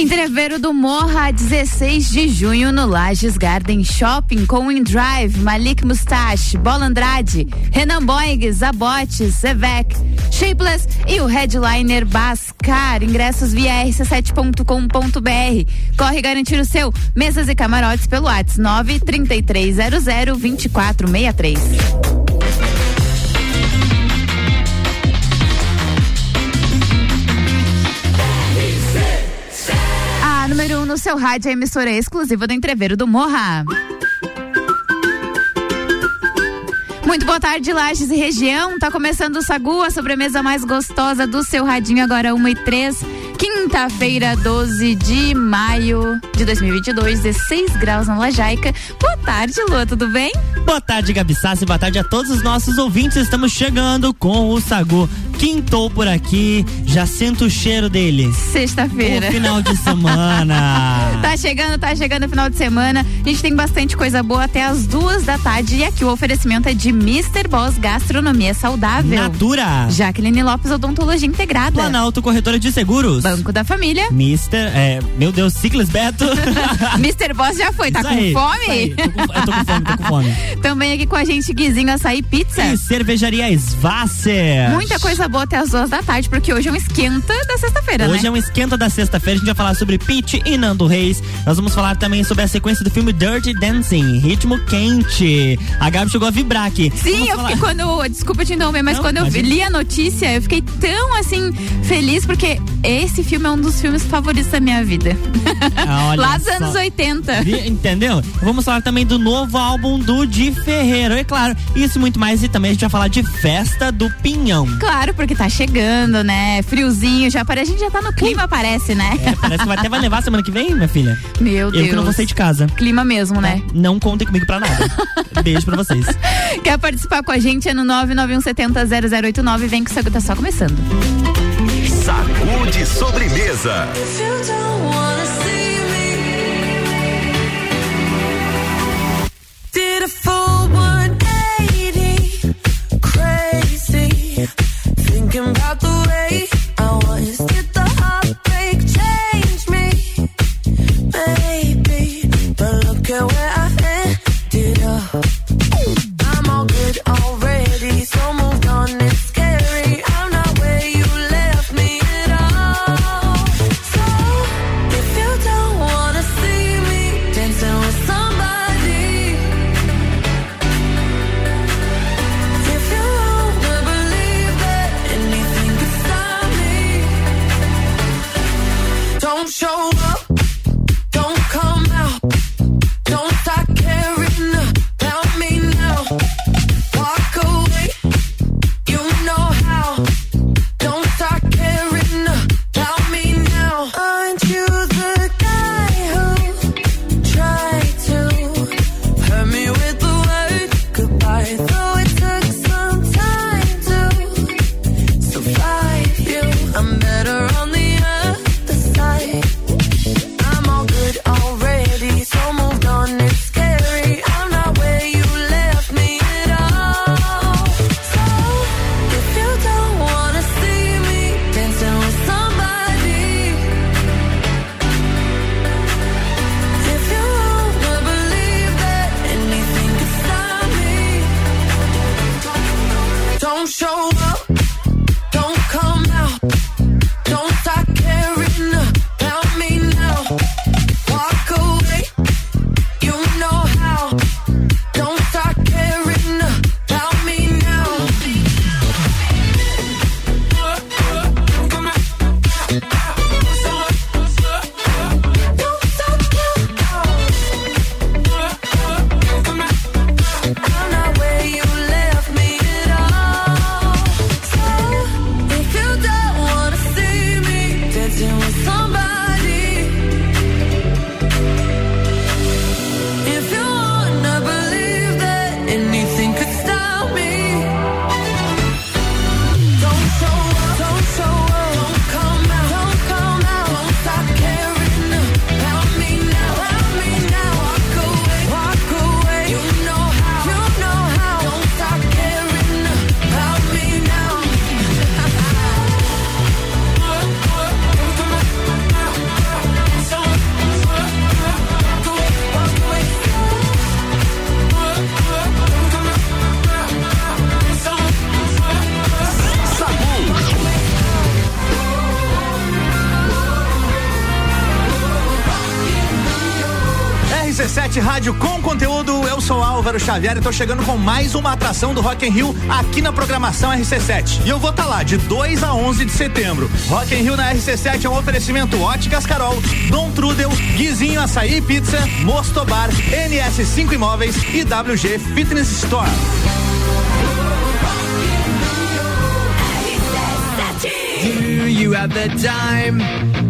Entreveiro do Morra, 16 de junho no Lages Garden Shopping com InDrive, Malik Mustache, Bola Andrade, Renan Boing, Zabote, Zevec, Shapeless e o headliner Bascar. Ingressos via rc7.com.br. Corre garantir o seu. Mesas e camarotes pelo WhatsApp 93300 2463. No seu rádio a emissora exclusiva do Entreveiro do Morra. Muito boa tarde, Lages e região. Tá começando o Sagu, a sobremesa mais gostosa do seu radinho, agora 1 e 3. Quinta-feira, 12 de maio de 2022, 16 graus na Lajaica. Boa tarde, Lua, tudo bem? Boa tarde, Gabi Sassi. Boa tarde a todos os nossos ouvintes. Estamos chegando com o Sagu. Quintou por aqui, já sinto o cheiro dele. Sexta-feira. O final de semana. tá chegando, tá chegando o final de semana. A gente tem bastante coisa boa até as duas da tarde. E aqui o oferecimento é de Mr. Boss Gastronomia Saudável. Natura. Jaqueline Lopes Odontologia Integrada. Planalto Corretora de Seguros. Banco da Família. Mister, é, meu Deus, Ciclis Beto. Mr. Boss já foi, tá Isso com aí, fome? Tô com- eu tô com fome, tô com fome. Também aqui com a gente, Guizinho Açaí Pizza. E cervejaria Svasser. Muita coisa boa até as duas da tarde, porque hoje é um esquenta da sexta-feira, né? Hoje é um esquenta da sexta-feira, a gente vai falar sobre Pete e Nando Reis. Nós vamos falar também sobre a sequência do filme Dirty Dancing, Ritmo Quente. A Gabi chegou a vibrar aqui. Sim, Vamos eu falar- fiquei quando. Desculpa te interromper, mas Não, quando eu imagina. li a notícia, eu fiquei tão assim, feliz, porque esse filme é um dos filmes favoritos da minha vida. Ah, olha Lá dos só. anos 80. Vi- Entendeu? Vamos falar também do novo álbum do Di Ferreiro. É claro, isso e muito mais. E também a gente vai falar de Festa do Pinhão. Claro, porque tá chegando, né? Friozinho, já parece, a gente já tá no clima, parece, né? É, parece que vai até vai levar semana que vem, minha filha. Meu Eu Deus. que não vou sair de casa. Clima mesmo, né? Não contem comigo pra nada. Beijo pra vocês. Quer participar com a gente? É no 991700089. Vem que o Sagu tá só começando. Sagu de sobremesa. Did a full 180, crazy. Thinking about the way RC7 Rádio com conteúdo. Eu sou Álvaro Xavier e tô chegando com mais uma atração do Rock in Rio aqui na programação RC7. E eu vou estar tá lá de 2 a 11 de setembro. Rock in Rio na RC7 é um oferecimento Óticas Carol, Dom Trudel, Guizinho Açaí Pizza, Mostobar, NS5 Imóveis e WG Fitness Store. Do you have the time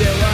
went to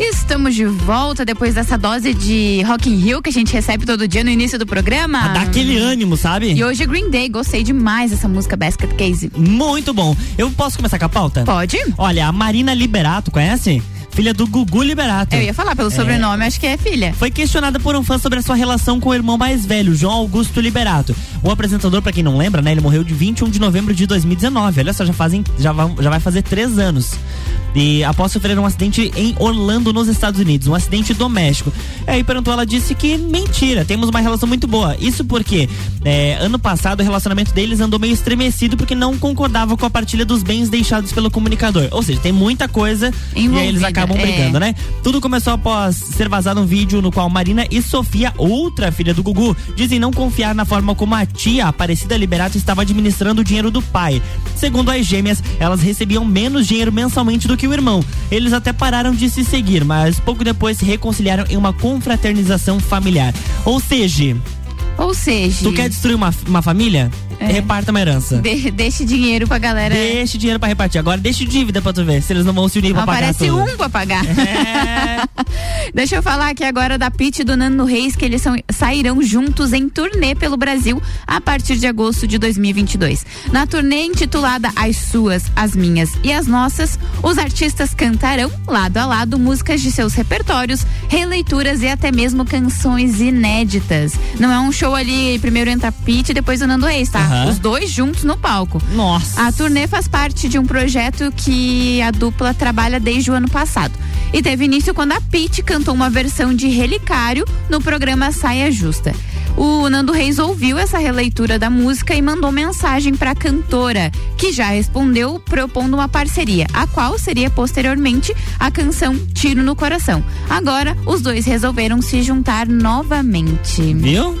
Estamos de volta depois dessa dose de Rock in Rio que a gente recebe todo dia no início do programa. Dá aquele ânimo, sabe? E hoje é Green Day, gostei demais dessa música Basket Case. Muito bom. Eu posso começar com a pauta? Pode? Olha, a Marina Liberato, conhece? Filha do Gugu Liberato. Eu ia falar pelo sobrenome, acho que é filha. Foi questionada por um fã sobre a sua relação com o irmão mais velho, João Augusto Liberato. O apresentador, pra quem não lembra, né, ele morreu de 21 de novembro de 2019. Olha só, já fazem, já vai, já vai fazer três anos. E após sofrer um acidente em Orlando, nos Estados Unidos, um acidente doméstico. Aí perguntou, ela disse que mentira, temos uma relação muito boa. Isso porque é, ano passado o relacionamento deles andou meio estremecido porque não concordava com a partilha dos bens deixados pelo comunicador. Ou seja, tem muita coisa e aí eles Envolvida, acabam é. brigando, né? Tudo começou após ser vazado um vídeo no qual Marina e Sofia, outra filha do Gugu, dizem não confiar na forma como a tia Aparecida Liberato estava administrando o dinheiro do pai. Segundo as gêmeas, elas recebiam menos dinheiro mensalmente do que o irmão. Eles até pararam de se seguir, mas pouco depois se reconciliaram em uma confraternização familiar. Ou seja, Ou seja. tu quer destruir uma, uma família? Reparta uma herança. De- deixe dinheiro pra galera. Deixe dinheiro pra repartir. Agora deixe dívida pra tu ver se eles não vão se unir pra pagar Aparece um pra pagar. É. Deixa eu falar aqui agora da Pete e do Nando Reis, que eles são, sairão juntos em turnê pelo Brasil a partir de agosto de 2022. Na turnê intitulada As Suas, As Minhas e As Nossas, os artistas cantarão, lado a lado, músicas de seus repertórios, releituras e até mesmo canções inéditas. Não é um show ali, primeiro entra Pete e depois o Nando Reis, tá? Aham. Os dois juntos no palco. Nossa. A turnê faz parte de um projeto que a dupla trabalha desde o ano passado. E teve início quando a Pete cantou uma versão de Relicário no programa Saia Justa. O Nando Reis ouviu essa releitura da música e mandou mensagem para a cantora, que já respondeu propondo uma parceria, a qual seria posteriormente a canção Tiro no Coração. Agora, os dois resolveram se juntar novamente. Viu?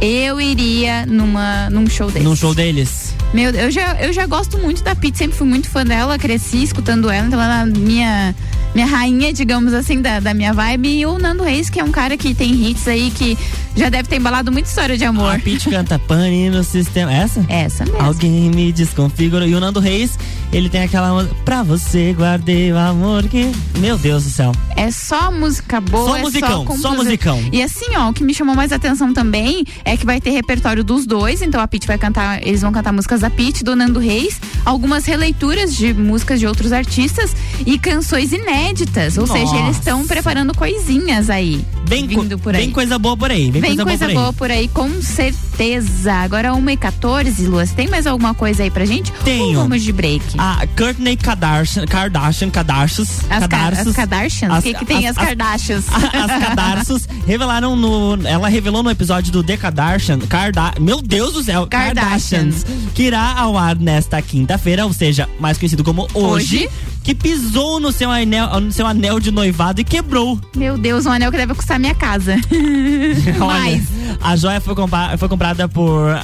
Eu iria numa, num show desse. Num show deles. Meu, eu já, eu já gosto muito da Pete, sempre fui muito fã dela, cresci escutando ela, então ela é minha, minha rainha, digamos assim, da, da minha vibe. E o Nando Reis, que é um cara que tem hits aí que já deve ter embalado muita história de A amor. Pete canta pane no sistema. Essa? Essa mesmo. Alguém me desconfigurou. E o Nando Reis, ele tem aquela música. Pra você guardei o amor que. Meu Deus do céu. É só música boa, Só é musicão, só, só musicão. E assim, ó, o que me chamou mais atenção também é que vai ter repertório dos dois, então a Pete vai cantar, eles vão cantar músicas da Pete, do Nando Reis, algumas releituras de músicas de outros artistas e canções inéditas, ou seja, eles estão Nossa. preparando coisinhas aí, Vem, vindo por aí. vem coisa boa por aí. Vem, Vem coisa, boa por aí. boa por aí, com certeza. Agora 1h14, Luas, tem mais alguma coisa aí pra gente? Tenho. Ou vamos de break? A Courtney Kardashian, Kardashian, Kardashians, As, as Kardashians? As- O que, que tem as, as- as- Kardashians? as Cadarços revelaram no. Ela revelou no episódio do The Kardashian. Karda, meu Deus do céu! Kardashians. Que irá ao ar nesta quinta-feira, ou seja, mais conhecido como hoje. Hoje. Que pisou no seu, anel, no seu anel de noivado e quebrou. Meu Deus, um anel que deve custar minha casa. Olha, Mais. a joia foi, foi comprada por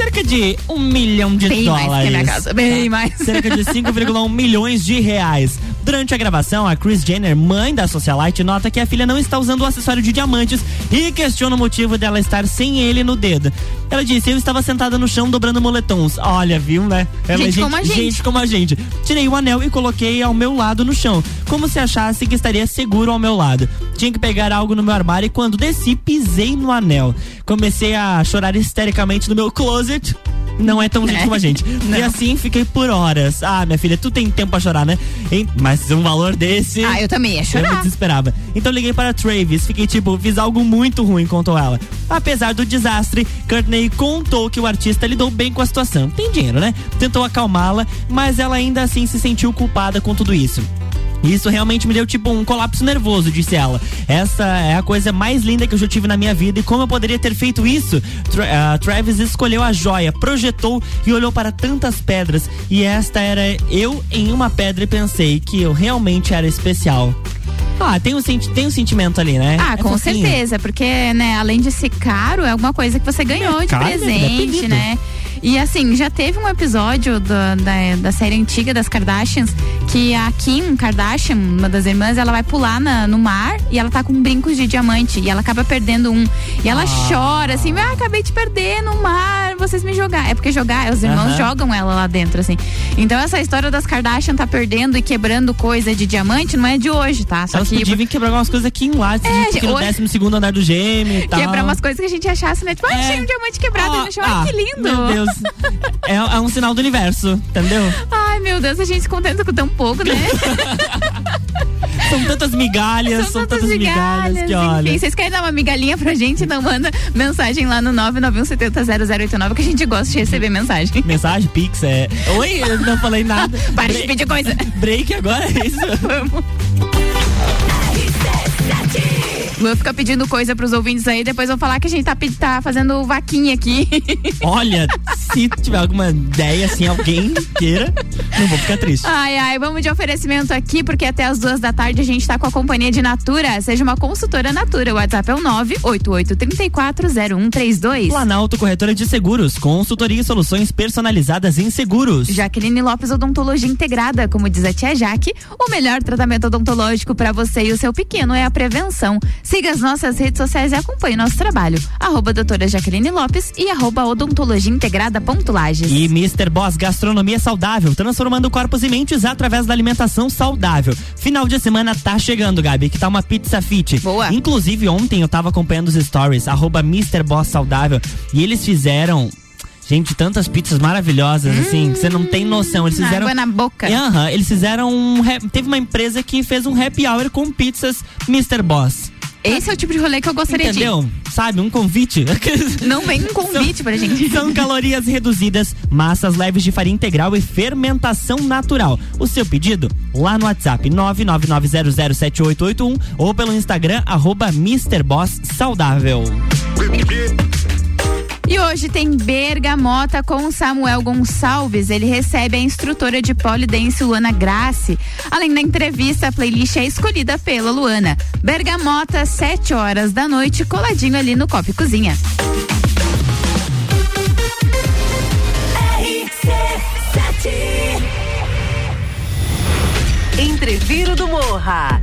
cerca de um milhão de Bem mais dólares. que a minha casa. Bem mais. Cerca de 5,1 milhões de reais. Durante a gravação, a Kris Jenner, mãe da socialite, nota que a filha não está usando o acessório de diamantes e questiona o motivo dela estar sem ele no dedo. Ela disse: Eu estava sentada no chão dobrando moletons. Olha, viu, né? Ela, Gente como a gente. Gente como a gente. Tirei o anel e coloquei ao meu lado no chão, como se achasse que estaria seguro ao meu lado. Tinha que pegar algo no meu armário e quando desci, pisei no anel. Comecei a chorar histericamente no meu closet. Não é tão gente É. como a gente. E assim fiquei por horas. Ah, minha filha, tu tem tempo pra chorar, né? Mas um valor desse. Ah, eu também ia Eu me chorar. desesperava. Então liguei para a Travis, fiquei tipo, fiz algo muito ruim, contou ela. Apesar do desastre, Courtney contou que o artista lidou bem com a situação. Tem dinheiro, né? Tentou acalmá-la, mas ela ainda assim se sentiu culpada com tudo isso. Isso realmente me deu tipo um colapso nervoso, disse ela. Essa é a coisa mais linda que eu já tive na minha vida e como eu poderia ter feito isso? Tra ah, Travis escolheu a joia, projetou e olhou para tantas pedras e esta era eu em uma pedra e pensei que eu realmente era especial. Ah, tem um, tem um sentimento ali, né? Ah, É com fofinho. certeza, porque, né, além de ser caro, é alguma coisa que você ganhou de caro, né? presente, Dependendo. né? E assim, já teve um episódio da, da, da série antiga das Kardashians que a Kim Kardashian, uma das irmãs, ela vai pular na- no mar e ela tá com brincos de diamante e ela acaba perdendo um. E ela Ah. chora assim, ah, acabei de perder no mar, vocês me jogaram. É porque jogar, os irmãos Aham. jogam ela lá dentro, assim. Então essa história das Kardashian tá perdendo e quebrando coisa de diamante não é de hoje, tá? Só Elas que podiam quebrar algumas coisas aqui em Lattes, É, no hoje- 12 segundo andar do gêmeo e tal. Quebrar umas coisas que a gente achasse, né? Tipo, ah, É. achei um diamante quebrado Ah, no chão. ah, Ai, que lindo! Meu Deus. É, é um sinal do universo, entendeu? Ai, meu Deus, a gente se contenta com tão pouco, né? São tantas migalhas, são, tantas migalhas, que olha. Enfim, vocês querem dar uma migalhinha pra gente? Então manda mensagem lá no 991700089 que a gente gosta de receber mensagem. Mensagem, Pix, é. Oi, eu não falei nada. Para de pedir coisa. Break agora, é isso? Vamos. Vou ficar pedindo coisa pros ouvintes aí, depois vão falar que a gente tá, tá fazendo vaquinha aqui. Olha, se tiver alguma ideia, assim, alguém queira, não vou ficar triste. Ai, ai, vamos de oferecimento aqui, porque até as duas da tarde a gente tá com a companhia de Natura. Seja uma consultora Natura. O WhatsApp é o 988340132. Planalto Corretora de Seguros, consultoria e soluções personalizadas em seguros. Jaqueline Lopes Odontologia Integrada, como diz a tia Jaque, o melhor tratamento odontológico para você e o seu pequeno é a prevenção. Siga as nossas redes sociais e acompanhe nosso trabalho. Arroba doutora Jaqueline Lopes e arroba odontologia integrada ponto Lages. E Mr. Boss Gastronomia Saudável, transformando corpos e mentes através da alimentação saudável. Final de semana tá chegando, Gabi, que tá uma pizza fit. Boa. Inclusive, ontem eu tava acompanhando os stories, arroba Mr. Boss Saudável, e eles fizeram. Gente, tantas pizzas maravilhosas, assim, que você não tem noção. Eles fizeram. Água na boca. Aham, eles fizeram um. Teve uma empresa que fez um happy hour com pizzas Mr. Boss. Esse é o tipo de rolê que eu gostaria Entendeu? Sabe? Um convite. de. Não vem um convite pra gente. São calorias reduzidas, massas leves de farinha integral e fermentação natural. O seu pedido lá no WhatsApp 999007881 ou pelo Instagram arroba Mr. E hoje tem Bergamota com Samuel Gonçalves. Ele recebe a instrutora de polidense Luana Grassi. Além da entrevista, a playlist é escolhida pela Luana. Bergamota, 7 horas da noite, coladinho ali no Copo Cozinha. Entreviro do Morra.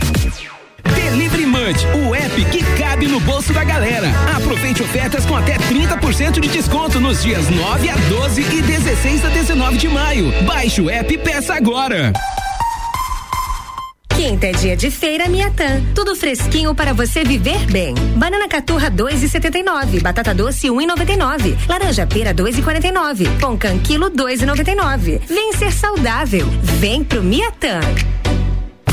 Delivery o app que cabe no bolso da galera. Aproveite ofertas com até 30% de desconto nos dias 9 a 12 e 16 a 19 de maio. Baixe o app e peça agora. Quinta é dia de feira Miatã. Tudo fresquinho para você viver bem. Banana caturra 2,79. Batata doce 1,99. Laranja pera 2,49. Pão quilo 2,99. Vem ser saudável. Vem pro Miatã.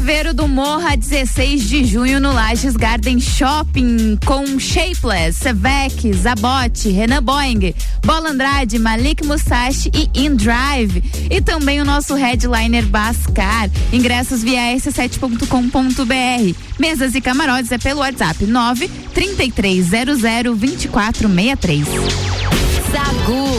Entreveiro do Morra, 16 de junho no Lages Garden Shopping com Shapeless, Sevec, Zabote, Renan Boeing, Bola Andrade, Malik Musashi e InDrive. E também o nosso headliner Bascar. Ingressos via s7.com.br. Mesas e camarotes é pelo WhatsApp 9 3300 2463. Sagu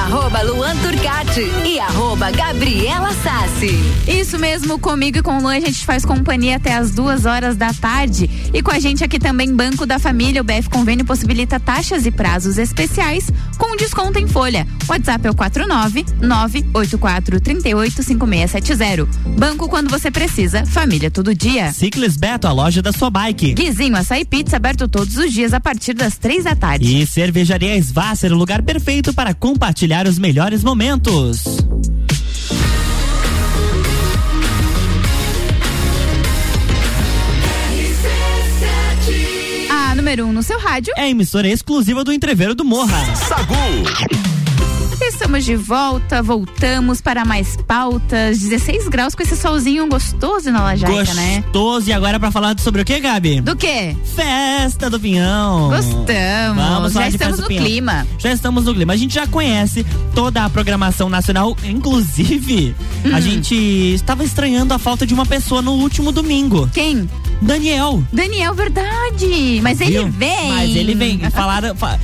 arroba Luan Turcati e arroba Gabriela Sassi. Isso mesmo, comigo e com o Luan a gente faz companhia até as duas horas da tarde. E com a gente aqui também Banco da Família, o BF Convênio possibilita taxas e prazos especiais com desconto em folha. WhatsApp é o 49 984 38 5670. Banco quando você precisa, família todo dia. Ciclis Beto, a loja da sua bike. Guizinho Açaí Pizza aberto todos os dias a partir das três da tarde. E Cervejaria Svasser, o lugar perfeito para compartilhar os melhores momentos. A número 1 um no seu rádio. É a emissora exclusiva do Entreveiro do Morra. Sagu. Estamos de volta, voltamos para mais pautas. 16 graus com esse solzinho gostoso na Lajaica, né? Gostoso. E agora pra falar sobre o que, Gabi? Do quê? Festa do Pinhão. Gostamos. Vamos já estamos no Pinhão. clima. Já estamos no clima. A gente já conhece toda a programação nacional. Inclusive, Hum. a gente estava estranhando a falta de uma pessoa no último domingo. Quem? Daniel. Daniel, verdade. Mas ele Viu? vem. Mas ele vem. Falaram, fa-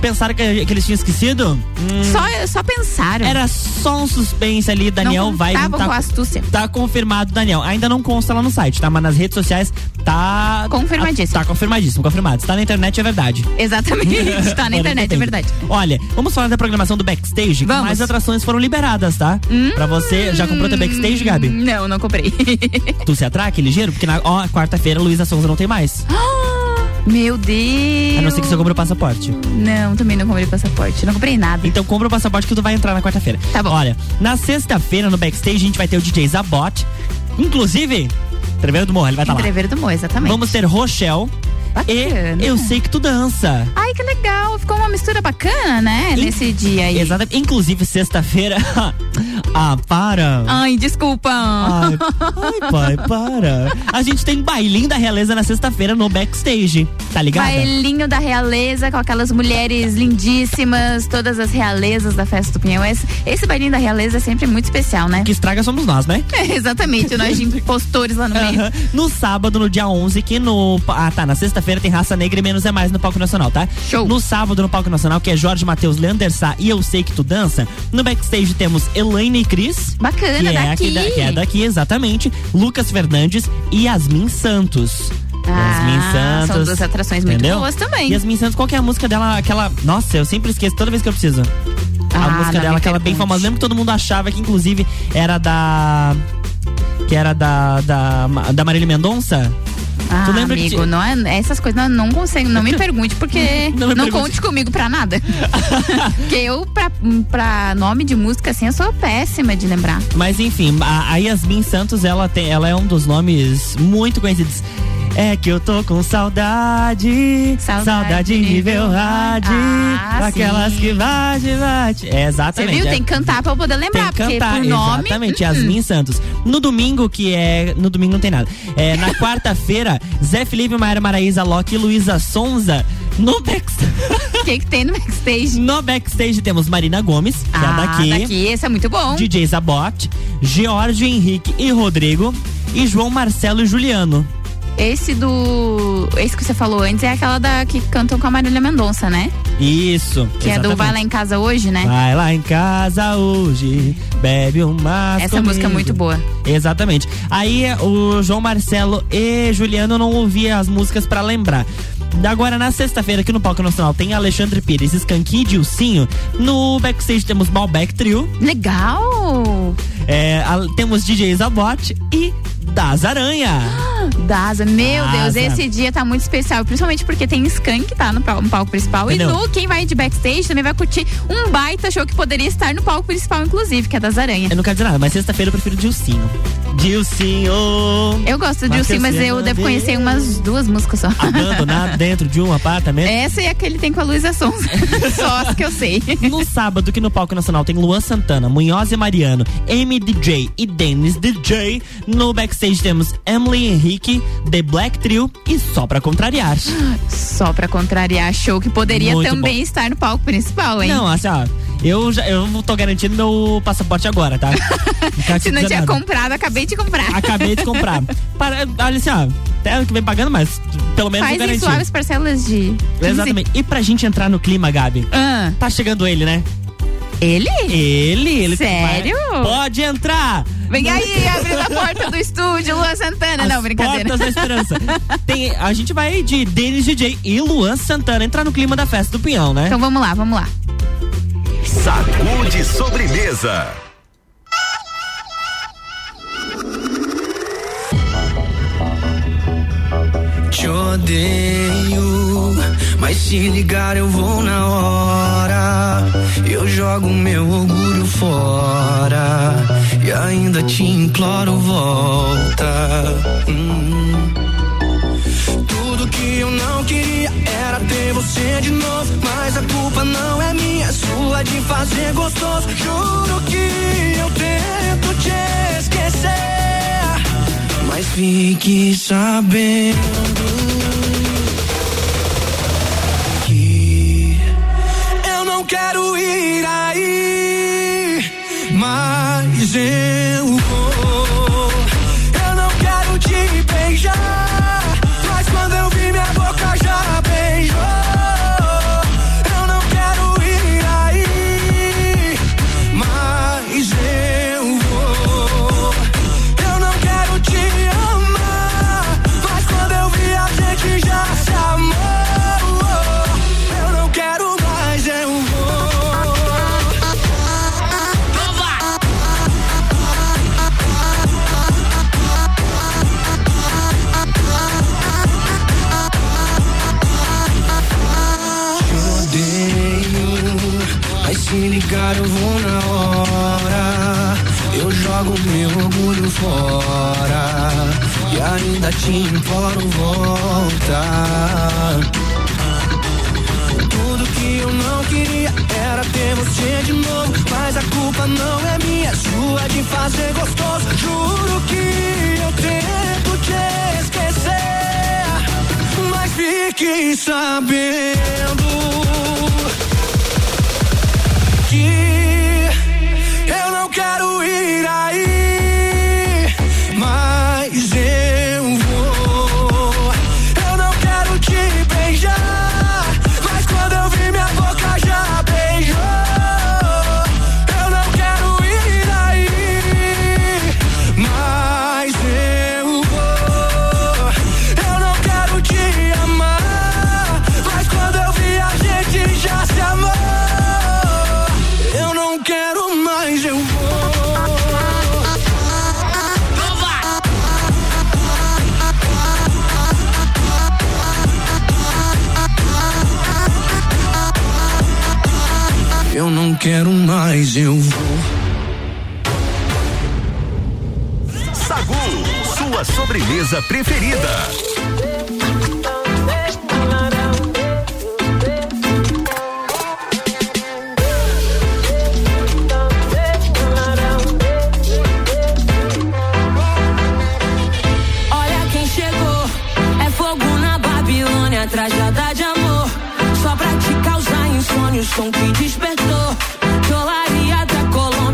pensaram que, que eles tinham esquecido? Hum, Só, só pensaram. Era só um suspense ali, Daniel Não vai. tá, com a astúcia. Tá confirmado, Daniel. Ainda não consta lá no site, tá? Mas nas redes sociais tá. Confirmadíssimo. Tá confirmadíssimo, confirmado. Se tá na internet é verdade. Exatamente. tá na internet, é verdade. Olha, vamos falar da programação do backstage. Vamos. Mais atrações foram liberadas, tá? Pra você. Já comprou teu backstage, Gabi? Não, não comprei. Tu se atraque ligeiro? Porque na ó, quarta-feira Luísa Sonza não tem mais. Meu Deus. A não ser que você compre o passaporte. Não, também não comprei passaporte. Não comprei nada. Então compra o passaporte que tu vai entrar na quarta-feira. Tá bom. Olha, na sexta-feira no backstage a gente vai ter o DJ Zabot. Inclusive, Treveiro do Morro, ele vai estar lá. Entreveiro do Mo, exatamente. Vamos ter Rochelle. Bacana. E eu sei que tu dança. Ai, que legal. Ficou uma mistura bacana, né? Nesse dia aí. Exatamente. Inclusive, sexta-feira. ah, para. Ai, desculpa. Ai, ai, pai, para. A gente tem bailinho da realeza na sexta-feira no backstage. Tá ligado? Bailinho da realeza com aquelas mulheres lindíssimas, todas as realezas da festa do Pinhão. Esse, esse bailinho da realeza é sempre muito especial, né? Que estraga somos nós, né? exatamente, nós de impostores lá no meio. Aham. No sábado, no dia 11, que no. Ah, tá. Na sexta-feira tem Raça Negra e Menos é Mais no Palco Nacional, tá? Show. No sábado, no Palco Nacional, que é Jorge Matheus, Leander Sá e Eu Sei Que Tu Dança. No backstage temos Elaine e Cris. Bacana, que é, daqui. aqui da- que é daqui, exatamente. Lucas Fernandes e Yasmin Santos. Yasmin Ah, Santos. são duas atrações muito entendeu? boas também. Yasmin Santos, qual que é a música dela? Aquela. Nossa, eu sempre esqueço toda vez que eu preciso. A Ah, música dela, aquela bem famosa. Lembro que todo mundo achava que, inclusive, era da. Que era da. Da, da Marília Mendonça? Ah, Tu lembra que amigo, ti- não é, essas coisas não, não consigo, não me pergunte, porque Não não, pergunte. conte comigo pra nada. porque eu, pra, pra nome de música, assim, eu sou péssima de lembrar. Mas enfim, a, a Yasmin Santos, ela, tem, ela é um dos nomes muito conhecidos. É que eu tô com saudade, saudade, Saudade nível rádio, Ah, aquelas sim. que bate, bate. É Você exatamente. viu? é- Tem que cantar pra eu poder tem lembrar, que porque cantar, por nome. exatamente, hum, Yasmin Santos. No domingo, que é. No domingo não tem nada. É, na quarta-feira, Zé Felipe, Maera Maraíza, Loki e Luísa Sonza. No backstage. O que, que tem no backstage? No backstage temos Marina Gomes, que ah, é daqui. daqui, esse é muito bom. DJ Zabot, George Henrique e Rodrigo e João Marcelo e Juliano. Esse do. Esse que você falou antes é aquela da que cantam com a Marília Mendonça, né? Isso. Que é do Vai Lá em Casa hoje, né? Vai lá em casa hoje, bebe uma. Essa música é muito boa. Exatamente. Aí o João Marcelo e Juliano não ouviam as músicas pra lembrar. Agora, na sexta-feira, aqui no Palco Nacional, tem Alexandre Pires, Skanky e Dilcinho. No backstage temos Malbec Trio. Legal! É, a- temos DJ Zabot e Das Aranha. Daza, meu Daza. Deus, esse dia tá muito especial, principalmente porque tem Skank que tá no, no palco principal Entendeu? e no quem vai de backstage também vai curtir um baita show que poderia estar no palco principal inclusive, que é das Aranha. Eu não quero dizer nada, mas sexta-feira eu prefiro Dilcinho. Dilcinho. Eu gosto de Dilcinho, mas eu devo conhecer umas duas músicas só. Abandonado dentro de um apartamento. Essa e aquele tem com a Luísa Sonza. Só as que eu sei. No sábado, aqui no Palco Nacional, tem Luan Santana, Munhoz e Mariano, Amy DJ e Dennis DJ. No backstage temos Emily Henrique, The Black Trio e Só Pra Contrariar. Só pra contrariar show que poderia Muito também bom. estar no palco principal, hein? Não, assim, ó, eu, já, eu tô garantindo meu passaporte agora, tá? Se não tinha comprado, acabei de comprar. Acabei de comprar. Para, olha assim, ó, até ano que vem pagando, mas pelo menos Faz eu em garanti. suaves parcelas de. 15. Exatamente. E pra gente entrar no clima, Gabi? Ah. Tá chegando ele, né? Ele? Ele, ele Sério? vai- Pode entrar! Vem aí, abrindo a porta do estúdio, Luan Santana. não, brincadeira. Portas da Esperança. Tem, a gente vai de Denis DJ e Luan Santana entrar no clima da festa do Pinhão, né? Então vamos lá, vamos lá. Sacude sobremesa. Te odeio, mas se ligar eu vou na hora. Eu jogo meu orgulho fora e ainda te imploro volta. Hum. Tudo que eu não queria era ter você de novo, mas a culpa não é minha, é sua de fazer gostoso. Juro que eu tento te mas fique sabendo que eu não quero ir aí, mas eu vou. Eu não quero te beijar, se ligar eu vou na hora. Eu jogo meu orgulho fora e ainda te imploro volta. Tudo que eu não queria era ter você de novo. Mas a culpa não é minha, é sua de fazer gostoso. Juro que eu tento te esquecer. Mas fique sabendo eu não quero ir aí. Quero mais, eu vou. Sagu, sua sobremesa preferida. Olha quem chegou, é fogo na Babilônia, trajada de amor. Só pra te causar insônia, o som que despertou.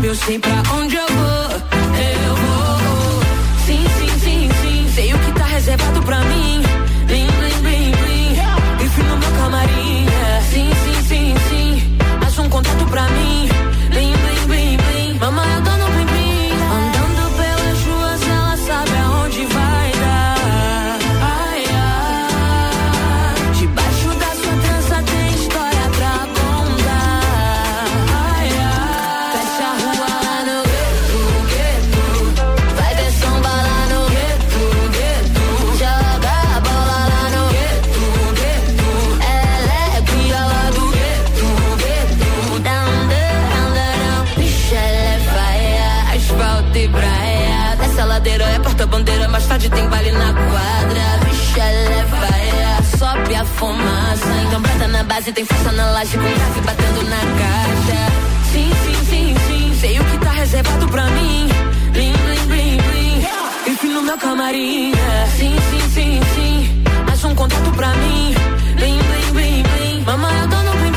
Eu sei pra onde eu vou. Eu vou. Sim, sim, sim, sim. Sei o que tá reservado pra mim. Fumaça. Então na base, tem força na laje com grave batendo na caixa. Sim, sim, sim, sim, sei o que tá reservado pra mim. Blim, blim, blim, blim. Enfim, no meu camarim. Sim, sim, sim, sim, mais um contato pra mim. Blim, blim, blim, blim. Mamãe, eu tô no blim,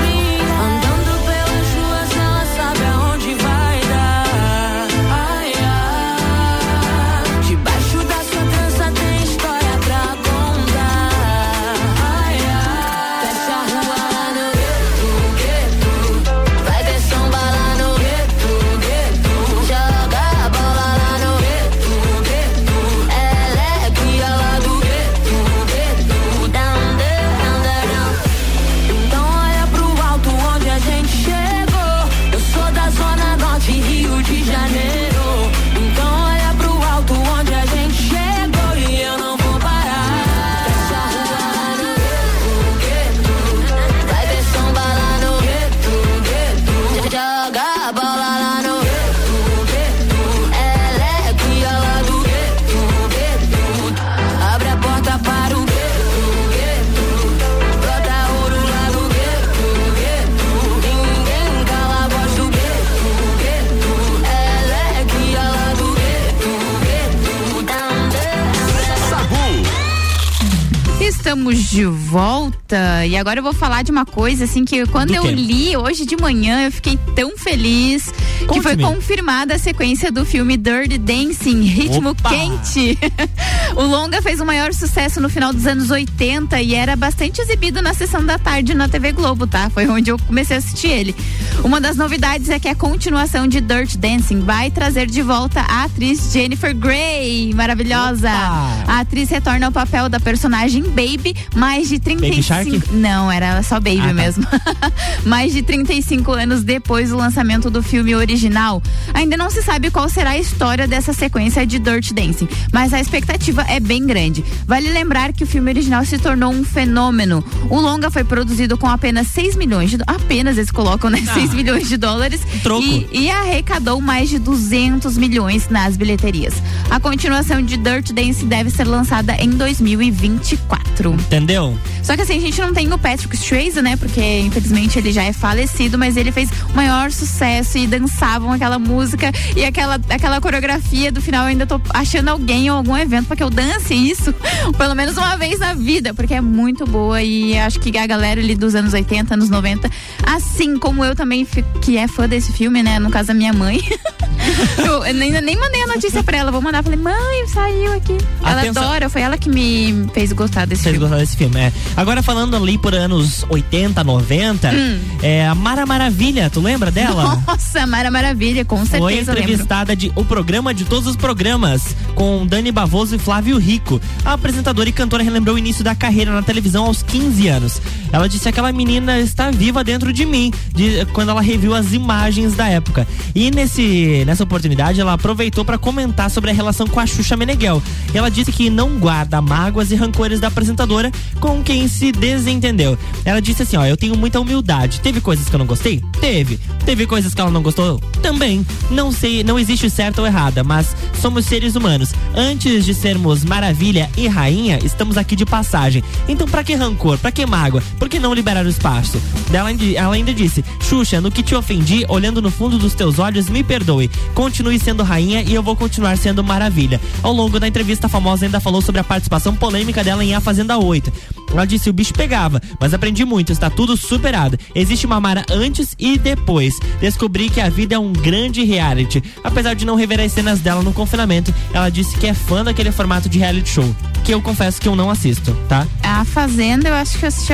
Estamos de volta e agora eu vou falar de uma coisa assim que quando Do eu quê? li hoje de manhã eu fiquei tão feliz que foi Conte-me. confirmada a sequência do filme Dirty Dancing, Ritmo Opa! Quente. o longa fez o maior sucesso no final dos anos 80 e era bastante exibido na sessão da tarde na TV Globo, tá? Foi onde eu comecei a assistir ele. Uma das novidades é que a continuação de Dirty Dancing vai trazer de volta a atriz Jennifer Grey, maravilhosa. A atriz retorna ao papel da personagem Baby, mais de 35 Shark? Não, era só Baby Ah, tá. mesmo. mais de 35 anos depois do lançamento do filme original. Ainda não se sabe qual será a história dessa sequência de Dirty Dancing, mas a expectativa é bem grande. Vale lembrar que o filme original se tornou um fenômeno. O longa foi produzido com apenas 6 milhões de apenas eles colocam, né? Ah. 6 milhões de dólares Troco. e, e arrecadou mais de 200 milhões nas bilheterias. A continuação de Dirty Dancing deve ser lançada em 2024. Entendeu? Só que assim, a gente não tem o Patrick Swayze, né? Porque infelizmente ele já é falecido, mas ele fez o maior sucesso e dançavam aquela música e aquela, aquela coreografia do final. Eu ainda tô achando alguém ou algum evento para que eu dance isso, pelo menos uma vez na vida, porque é muito boa e acho que a galera ali dos anos 80, anos 90, assim como eu também, que é fã desse filme, né? No caso, a minha mãe. eu ainda nem mandei a notícia pra ela, vou mandar. Falei, mãe, saiu aqui. Ela Atenção. adora, foi ela que me fez gostar desse Vocês filme. gostaram desse filme, é. Agora falando ali por anos 80, 90, Hum. é a Mara Maravilha, tu lembra dela? Nossa, Mara Maravilha, com Foi certeza lembro. entrevistada de O Programa de Todos os Programas, com Dani Bavoso e Flávio Rico. A apresentadora e cantora relembrou o início da carreira na televisão aos 15 anos. Ela disse que aquela menina está viva dentro de mim, de- quando ela reviu as imagens da época. E nesse, nessa oportunidade, ela aproveitou para comentar sobre a relação com a Xuxa Meneghel. Ela disse que não guarda mágoas e rancores da apresentadora com quem se desentendeu. Ela disse assim: ó, eu tenho muita humildade. Teve coisas que eu não gostei? Teve. Teve coisas que ela não gostou? Também. Não sei, não existe certo ou errada, mas somos seres humanos. Antes de sermos maravilha e rainha, estamos aqui de passagem. Então, pra que rancor? Pra que mágoa? Por que não liberar o espaço? Ela, ainda- disse: Xuxa, no que te ofendi, olhando no fundo dos teus olhos, me perdoe. Continue sendo rainha e eu vou continuar sendo maravilha. Ao longo da entrevista, a famosa ainda falou sobre a participação polêmica dela em A Fazenda 8. Ela disse: o bicho pegava, mas aprendi muito, está tudo superado. Existe uma Mara antes e depois. Descobri que a vida é um grande reality. Apesar de não rever as cenas dela no confinamento, ela disse que é fã daquele formato de reality show. Que eu confesso que eu não assisto, tá? A Fazenda, eu acho que eu assisti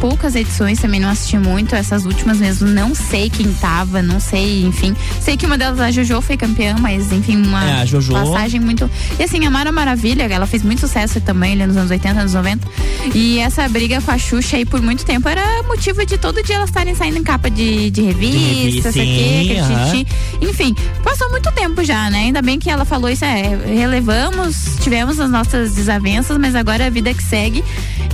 poucas edições, também não assisti muito. Essas últimas mesmo, não sei quem tava, não sei, enfim. Sei que uma delas, a Jojo, foi campeã, mas enfim, uma É, Jojo. passagem muito. E assim, a Mara Maravilha, ela fez muito sucesso também ali nos anos 80, anos 90. E essa briga com a Xuxa aí por muito tempo era motivo de todo dia elas estarem saindo em capa de, de revista, revista, sim, aquele aham. tititi. Enfim, passou muito tempo já, né? Ainda bem que ela falou isso, é, relevamos, tivemos as nossas desavenças mas agora é a vida que segue.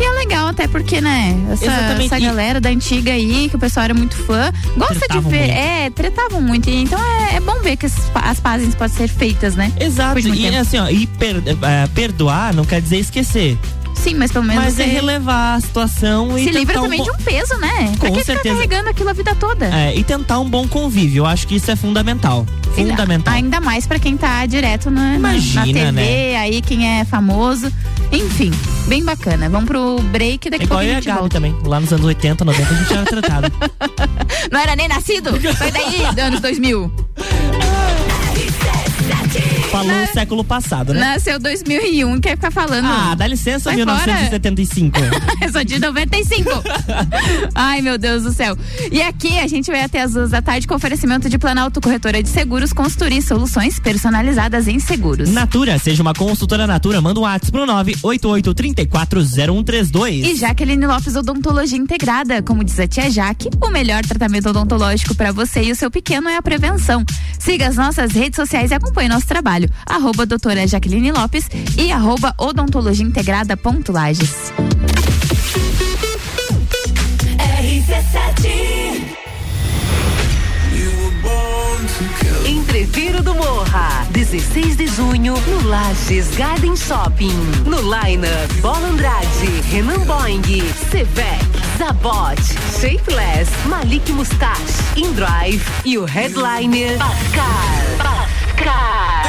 E é legal até porque, né, essa, essa E- galera da antiga aí, que o pessoal era muito fã, gosta Tretavam de ver, muito. é, tretavam muito. E Então é, é bom ver que as, as pazes podem ser feitas, né? Exato. De E tempo. assim, ó, e per- eh, perdoar não quer dizer esquecer. Sim, mas pelo menos Mas é relevar a situação e se livra um também bom- de um peso, né? pra Com que ficar certeza. carregando aquilo a vida toda? É, e tentar um bom convívio. Eu acho que isso é fundamental. Fundamental. Ainda mais pra quem tá direto na, na- Imagina, na TV, né? aí quem é famoso. Enfim, bem bacana. Vamos pro break É daqui a igual pouco eu e a a Gabi volta. também. Lá nos anos 80, 90 a gente era tratado. Não era nem nascido? Sai daí, anos 2000. Falou o século passado, né? Nasceu 2001, quer ficar falando. Ah, dá licença, Sai 1975. Eu sou de 95. Ai, meu Deus do céu. E aqui a gente vai até as duas da tarde com oferecimento de Planalto Corretora de Seguros, construir soluções personalizadas em seguros. Natura, seja uma consultora Natura, manda um WhatsApp pro 988340132. E Jaqueline Lopes Odontologia Integrada, como diz a tia Jaque, o melhor tratamento odontológico para você e o seu pequeno é a prevenção. Siga as nossas redes sociais e acompanhe nosso trabalho. Arroba doutora Jaqueline Lopes e arroba odontologia integrada ponto Lages. Entreviro do Morra, 16 de junho, no Lages Garden Shopping. No Liner, Bola Andrade, Renan Boing, Sevec, Zabot, Shapeless, Malik Mustache, Indrive e o headliner Pascal. Pascal.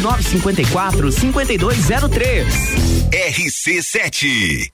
9954 5203. RC7.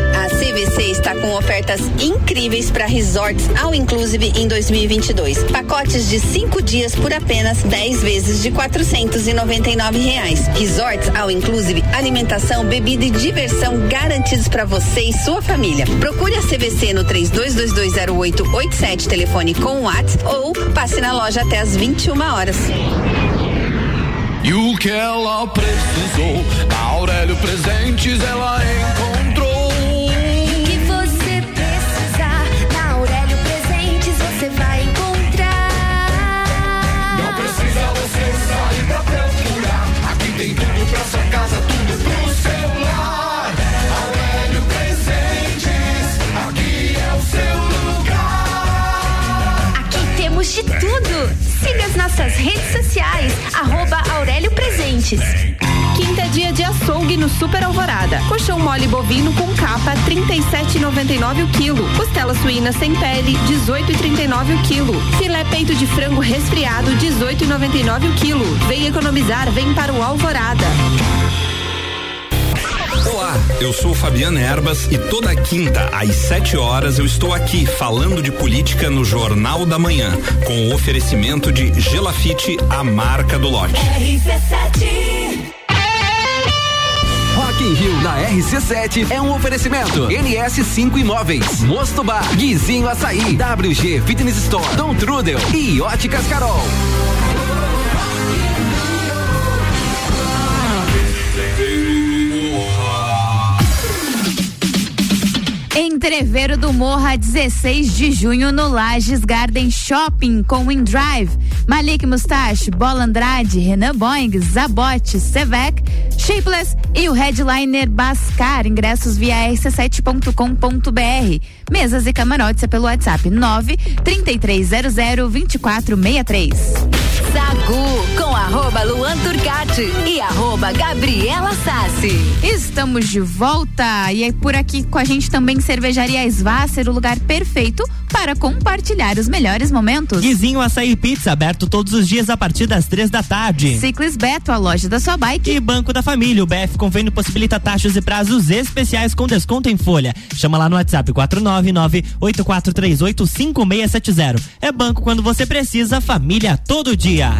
A CVC está com ofertas incríveis para resorts ao inclusive em 2022. Pacotes de cinco dias por apenas 10 vezes de 499 reais. Resorts ao inclusive, alimentação, bebida e diversão garantidos para você e sua família. Procure a CVC no 32220887 telefone com o WhatsApp ou passe na loja até às 21 horas. E o que ela precisou, Aurélio Presentes ela encontrou. Colchão mole bovino com capa 37,99 o quilo. Costela suína sem pele 18,39 o quilo. Filé peito de frango resfriado 18,99 o quilo. Vem economizar, vem para o Alvorada. Olá, eu sou Fabiana Erbas e toda quinta às 7 horas eu estou aqui falando de política no Jornal da Manhã, com o oferecimento de Gelafite, a marca do lote. In Rio na RC7 é um oferecimento. NS5 Imóveis, Mosto Bar, Guizinho Açaí, WG Fitness Store, Dom Trudel e Óticas Carol. Entreveiro do Morra, 16 de junho, no Lages Garden Shopping, com WinDrive, Malik Mustache, Bola Andrade, Renan Boing, Zabote, Sevec, Shapeless e o headliner Bascar. Ingressos via rc7.com.br. Mesas e camarotes é pelo WhatsApp 9 3300 2463. Arroba Luan Turcati e arroba Gabriela Sassi. Estamos de volta e é por aqui com a gente também Cervejaria Svasser, o lugar perfeito para compartilhar os melhores momentos. Guizinho Açaí Pizza, aberto todos os dias a partir das três da tarde. Ciclis Beto, a loja da sua bike. E Banco da Família, o BF Convênio possibilita taxas e prazos especiais com desconto em folha. Chama lá no WhatsApp 499-8438-5670. É banco quando você precisa, família todo dia.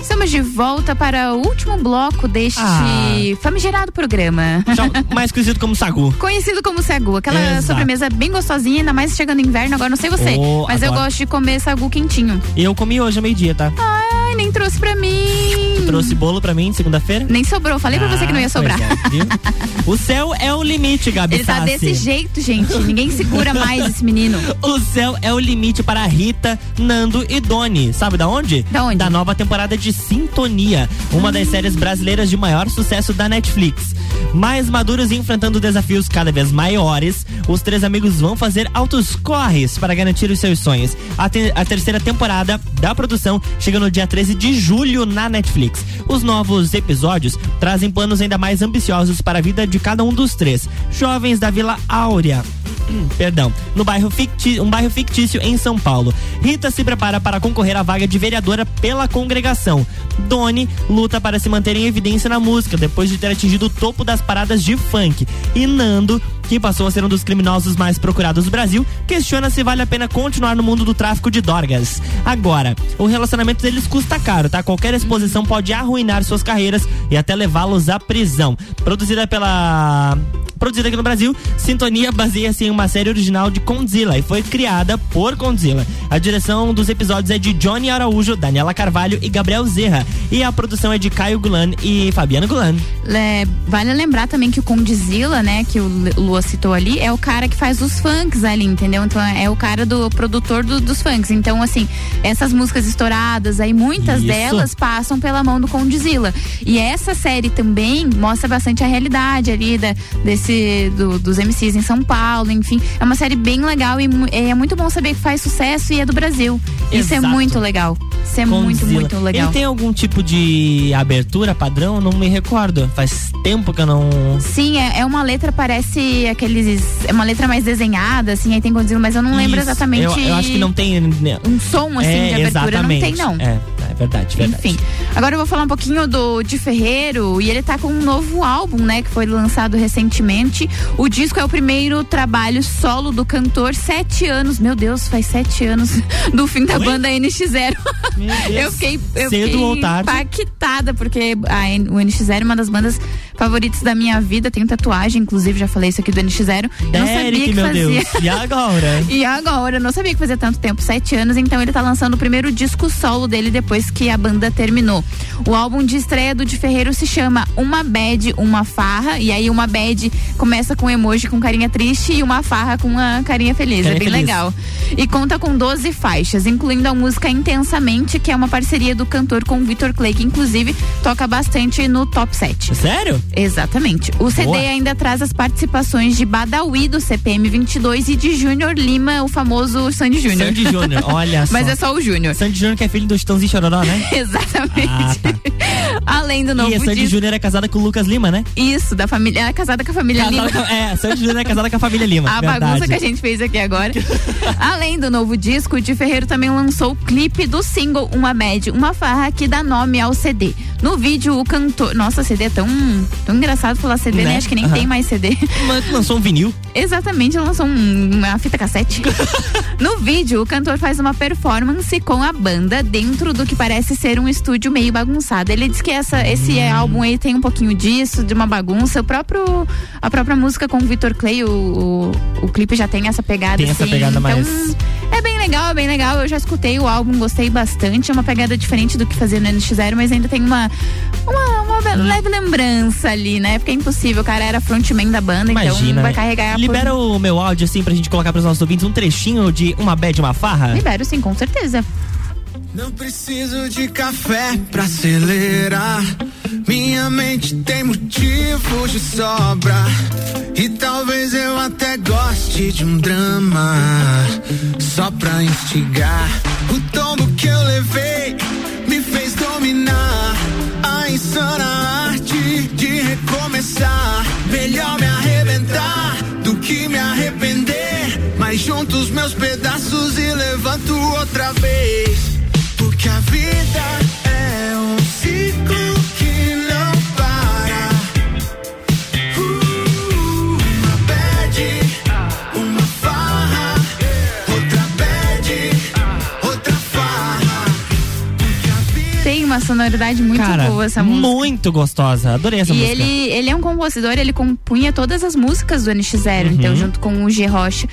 Estamos de volta para o último bloco deste Ah. famigerado programa. Mais conhecido como Sagu. Conhecido como sagu, aquela Exato. sobremesa bem gostosinha, ainda mais chegando inverno, agora não sei você, Oh, mas eu adoro. gosto de comer sagu quentinho. Eu comi hoje ao meio-dia, tá? Ai, nem trouxe pra mim. Trouxe bolo pra mim segunda-feira? Nem sobrou, falei pra você que não ia Ah, sobrar. é, o céu é o limite, Gabi Ele tá Sassi. desse jeito, gente. Ninguém segura mais esse menino. O céu é o limite para Rita, Nando e Doni. Sabe da onde? Da onde? Da nova temporada de Sintonia, uma das séries brasileiras de maior sucesso da Netflix. Mais maduros e enfrentando desafios cada vez maiores, os três amigos vão fazer altos corres para garantir os seus sonhos. A, te- a terceira temporada da produção chega no dia 13 de julho na Netflix. Os novos episódios trazem planos ainda mais ambiciosos para a vida de cada um dos três. Jovens da Vila Áurea perdão, no bairro ficti- um bairro fictício em São Paulo. Rita se prepara para concorrer à vaga de vereadora pela congregação. Doni luta para se manter em evidência na música depois de ter atingido o topo das paradas de funk. E Nando, que passou a ser um dos criminosos mais procurados do Brasil, questiona se vale a pena continuar no mundo do tráfico de drogas. Agora, o relacionamento deles custa caro, tá? Qualquer exposição pode arruinar suas carreiras e até levá-los à prisão. Produzida pela produzida aqui no Brasil, Sintonia baseia-se em uma série original de Condzilla e foi criada por Condzilla. A direção dos episódios é de Johnny Araújo, Daniela Carvalho e Gabriel Zerra. E a produção é de Caio Gulan e Fabiana Gulan. É, vale lembrar também que o Condzilla, né, que o Lua citou ali, é o cara que faz os funks ali, entendeu? Então é o cara do produtor do- dos funks. Então, assim, essas músicas estouradas aí, muitas Isso. delas passam pela mão do Condzilla. E essa série também mostra bastante a realidade ali da, desse, do- dos MCs em São Paulo, enfim. É uma série bem legal e é muito bom saber que faz sucesso e é do Brasil. Isso é Exato. muito legal. Isso é muito, Condzilla. muito legal. Ele tem algum tipo de abertura padrão? Não me recordo. Faz tempo que eu não. Sim, é, é uma letra, parece aqueles. É uma letra mais desenhada, assim, aí tem Godzilla, mas eu não lembro Isso. exatamente. Eu, eu acho que não tem. né? Um som assim é, de abertura, exatamente. não tem, não. É, é verdade, verdade. Enfim, agora eu vou falar um pouquinho do de Ferreiro e ele tá com um novo álbum, né, que foi lançado recentemente. O disco é o primeiro trabalho solo do cantor, sete anos, meu Deus, faz sete anos do fim da banda NX0. Eu fiquei, eu Cedo fiquei ou tarde. impactada porque a o NX0 é uma das bandas favoritos da minha vida. Tenho tatuagem, inclusive, já falei isso aqui do NX0. Eu não sabia que meu fazia. Deus. E agora? E agora, eu não sabia que fazia tanto tempo, sete anos, então ele tá lançando o primeiro disco solo dele depois que a banda terminou. O álbum de estreia do Di Ferreiro se chama Uma Bad, Uma Farra, e aí uma bad começa com um emoji com carinha triste e uma farra com uma carinha feliz, Carinha é bem feliz. legal. E conta com 12 faixas, incluindo a música Intensamente, que é uma parceria do cantor com o Vitor Clay, que inclusive toca bastante no Top 7. Sério? Exatamente. O CD Boa. ainda traz as participações de Badawi do CPM 22 e de Júnior Lima, o famoso Sandy Júnior. Sandy Júnior, olha só. Mas é só o Júnior. Sandy Júnior que é filho do Chitãozinho e Chororó, né? Exatamente. Ah, tá. Além do novo E a Sandy disco. Júnior é casada com o Lucas Lima, né? Isso, da família. Ela é casada com a família Casada Lima. com- é, Sandy Júnior é casada com a família Lima. A verdade. bagunça que a gente fez aqui agora. Além do novo disco, o Di Ferreiro também lançou o clipe do single Uma Bad, uma farra que dá nome ao CD. No vídeo, o cantor. Nossa, CD é tão, tão engraçado falar CD, né? Né? Acho que nem Aham. tem mais CD. Mas lançou um vinil. Exatamente, lançou um- uma fita cassete. no vídeo, o cantor faz uma performance com a banda dentro do que parece ser um estúdio meio bagunçado. Ele diz que essa, esse Hum. álbum aí tem um pouquinho disso, de uma bagunça. O próprio, a própria música com o Victor Clay, o, o, o clipe já tem essa pegada Tem essa assim. pegada então, mais- É bem legal, é bem legal. Eu já escutei o álbum, gostei bastante. É uma pegada diferente do que fazia no NX0, mas ainda tem uma, uma, uma Hum. leve lembrança ali, né? Porque é impossível. O cara era frontman da banda, então Imagina. vai né? carregar por- Libera o meu áudio assim pra gente colocar pros nossos ouvintes um trechinho de uma bad, uma farra. Libero sim, com certeza. Não preciso de café pra acelerar. Minha mente tem motivos de sobra. E talvez eu até goste de um drama. Só pra instigar. O tombo que eu levei me fez dominar. A insana arte de recomeçar. Melhor me arrebentar do que me arrepender. Mas junto os meus pedaços e levanto outra vez. Porque a vida sonoridade muito Cara, boa essa música. muito gostosa. Adorei essa e música. ele, ele é um compositor, ele compunha todas as músicas do NX0, Uhum. então, junto com o G Rocha.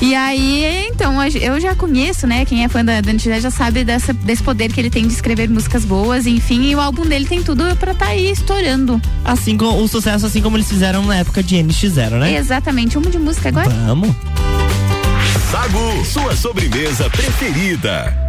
E aí, então, eu já conheço, né? Quem é fã da, do NX0 já sabe dessa, desse poder que ele tem de escrever músicas boas, enfim, e o álbum dele tem tudo pra estar aí estourando. Assim como o sucesso, assim como eles fizeram na época de NX0, né? Exatamente. Uma de música agora? Vamos. Sagu, sua sobremesa preferida.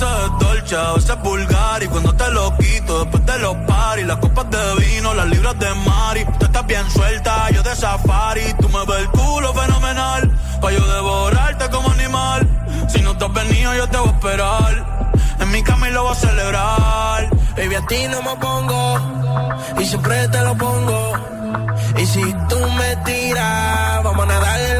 Veces es dolce, a veces es vulgar Y cuando te lo quito después de los paris Las copas de vino, las libras de mari. Tú estás bien suelta, yo de safari. Tú me ves el culo fenomenal Pa' yo devorarte como animal. Si no te has venido yo te voy a esperar. En mi cama lo voy a celebrar. Baby, a ti no me pongo y siempre te lo pongo. Y si tú me tiras, vamos a nadar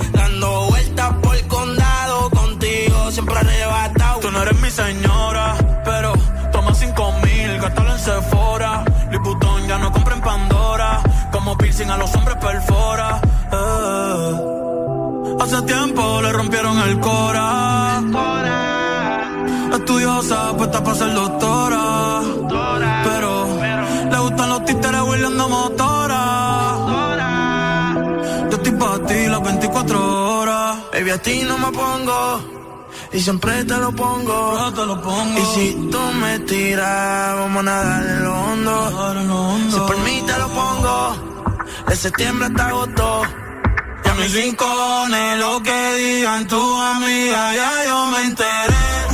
Dando vueltas por el condado. Contigo siempre arrebatado. Tú no eres mi señora, pero toma cinco mil, gástalo en Sephora. Liputón ya no compra en Pandora, como piercing a los hombres perfora. eh. Hace tiempo le rompieron el cora. Estudiosa, puesta para ser doctora. Baby, a ti no me pongo Y siempre te lo pongo. te lo pongo. Y si tú me tiras, vamos a nadar en lo hondo. Si por mí te lo pongo. De septiembre hasta agosto. Y a mis rincones, lo que digan tu amiga, ya yo me enteré.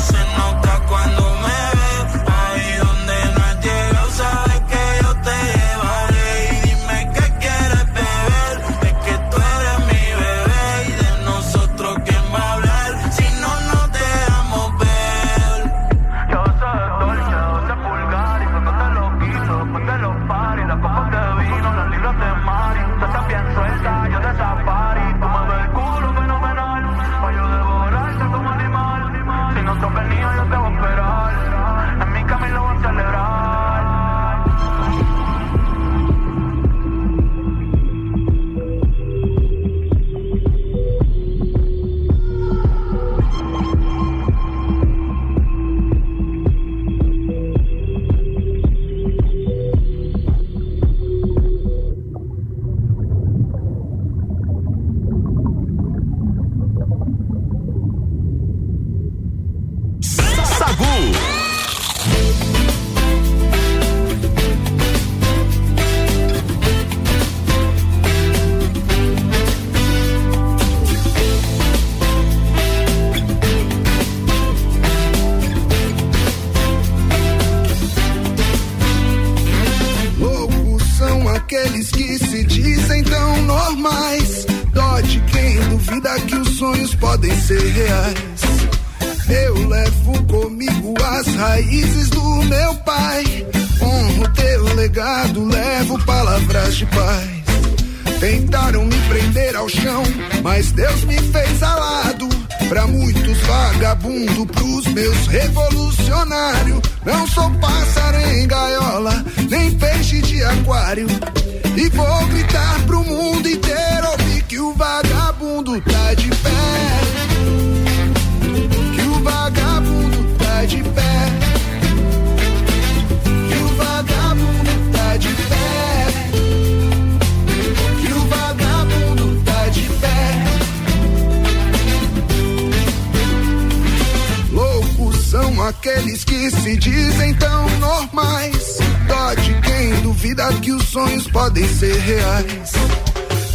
São aqueles que se dizem tão normais. Dó de quem duvida que os sonhos podem ser reais.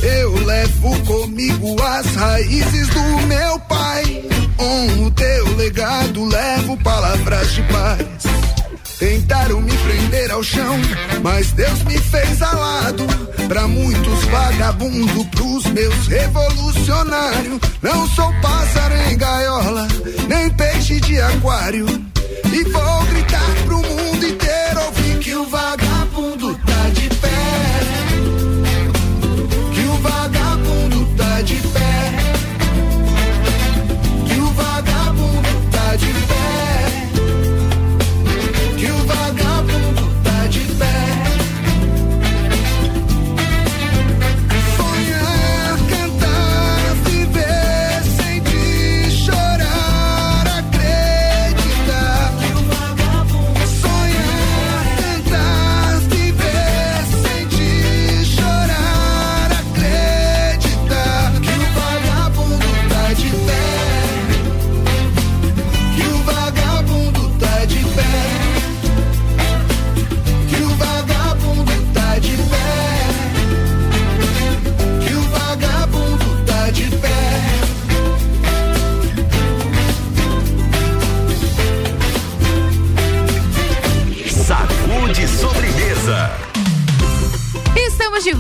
Eu levo comigo as raízes do meu pai. Honro teu legado, levo palavras de paz. Tentaram me prender ao chão, mas Deus me fez alado. Pra muitos vagabundo, pros meus revolucionário. Não sou pássaro em gaiola, nem peixe de aquário. E vou gritar pro mundo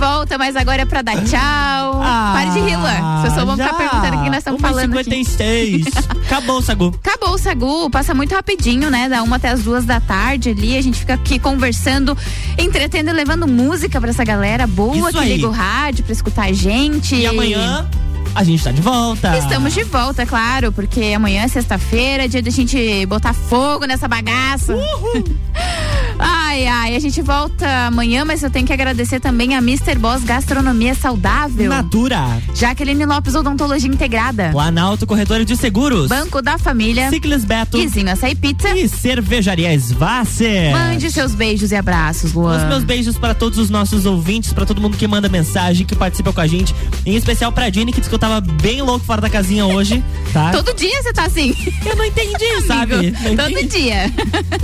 volta, mas agora é pra dar tchau. Pare de rir, Luan. Vocês só vão ficar perguntando o que nós estamos falando. aqui. 56. Acabou o Sagu. Acabou o Sagu, passa muito rapidinho, né? Da uma até as duas da tarde ali. A gente fica aqui conversando, entretendo e levando música pra essa galera boa Isso que aí. liga o rádio pra escutar a gente. E amanhã a gente tá de volta. Estamos de volta, é claro, porque amanhã é sexta-feira, dia da gente botar fogo nessa bagaça. Ai, ai, a gente volta amanhã, mas eu tenho que agradecer também a Mr. Boss Gastronomia Saudável. Natura. Jaqueline Lopes Odontologia Integrada. Planalto Corretora de Seguros. Banco da Família. Ciclis Beto. Izinho Açaí Pizza. E Cervejaria Svasser. Mande seus beijos e abraços, Luan. Os meus beijos para todos os nossos ouvintes, para todo mundo que manda mensagem, que participa com a gente. Em especial pra Jenny, que disse que eu tava bem louco fora da casinha hoje. tá? Todo dia você tá assim. Eu não entendi, sabe? Não Todo entendi. dia.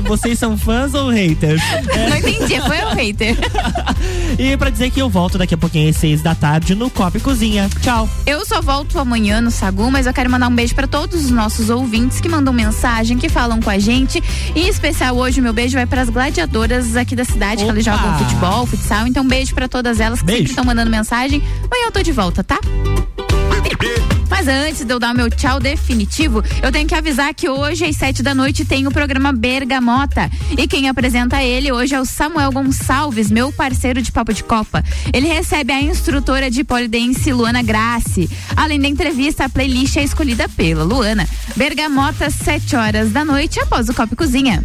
Vocês são fãs ou haters? É. Não entendi, foi um hater. E pra dizer que eu volto daqui a pouquinho às seis da tarde no Copa e Cozinha. Tchau. Eu só volto amanhã no Sagu, mas eu quero mandar um beijo pra todos os nossos ouvintes que mandam mensagem, que falam com a gente. Em especial hoje, o meu beijo vai pras gladiadoras aqui da cidade, que elas Opa! jogam futebol, futsal. Então, beijo pra todas elas que Beijo. sempre estão mandando mensagem. Amanhã eu tô de volta, tá? Mas antes de eu dar o meu tchau definitivo, eu tenho que avisar que hoje às sete da noite tem o programa Bergamota. E quem apresenta ele hoje é o Samuel Gonçalves, meu parceiro de Papo de Copa. Ele recebe a instrutora de polidense Luana Grassi. Além da entrevista, a playlist é escolhida pela Luana. Bergamota, sete horas da noite, após o Copa e Cozinha.